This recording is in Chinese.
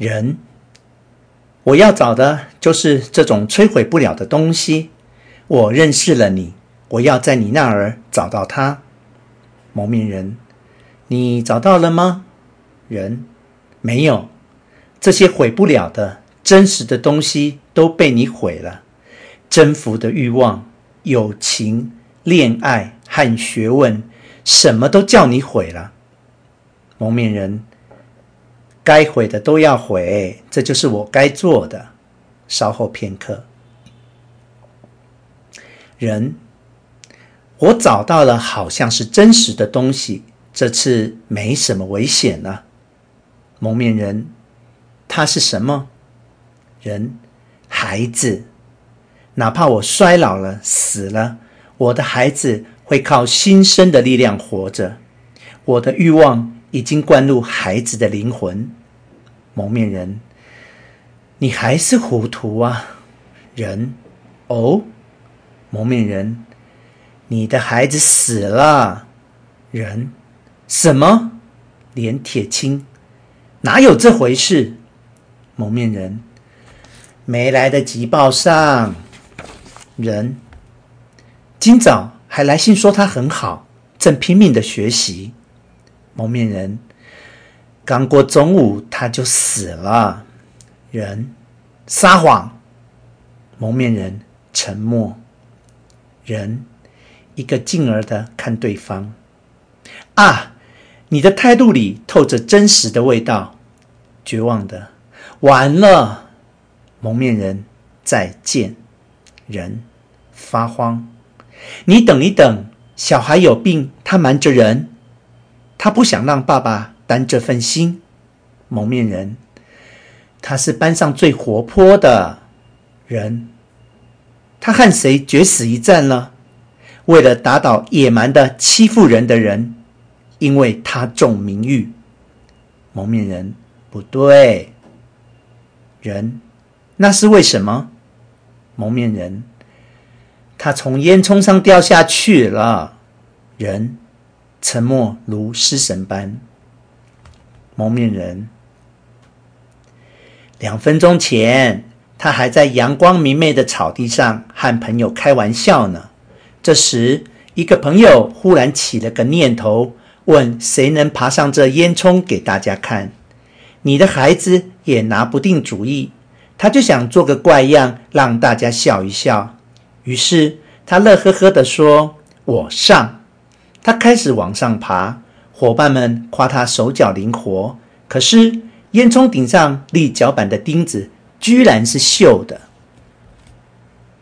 人，我要找的就是这种摧毁不了的东西。我认识了你，我要在你那儿找到它。蒙面人，你找到了吗？人，没有。这些毁不了的真实的东西都被你毁了。征服的欲望、友情、恋爱和学问，什么都叫你毁了。蒙面人，该毁的都要毁，这就是我该做的。稍后片刻，人，我找到了，好像是真实的东西，这次没什么危险了。蒙面人，他是什么？人，孩子。哪怕我衰老了、死了，我的孩子会靠新生的力量活着。我的欲望已经灌入孩子的灵魂。蒙面人，你还是糊涂啊！人，哦，蒙面人，你的孩子死了。人，什么？连铁青，哪有这回事？蒙面人，没来得及报上。人，今早还来信说他很好，正拼命的学习。蒙面人，刚过中午他就死了。人，撒谎。蒙面人沉默。人，一个劲儿的看对方。啊，你的态度里透着真实的味道。绝望的，完了。蒙面人，再见。人。发慌，你等一等，小孩有病，他瞒着人，他不想让爸爸担这份心。蒙面人，他是班上最活泼的人，他和谁决死一战了？为了打倒野蛮的欺负人的人，因为他重名誉。蒙面人，不对，人，那是为什么？蒙面人。他从烟囱上掉下去了，人沉默如失神般。蒙面人，两分钟前，他还在阳光明媚的草地上和朋友开玩笑呢。这时，一个朋友忽然起了个念头，问谁能爬上这烟囱给大家看。你的孩子也拿不定主意，他就想做个怪样，让大家笑一笑。于是他乐呵呵地说：“我上。”他开始往上爬，伙伴们夸他手脚灵活。可是烟囱顶上立脚板的钉子居然是锈的。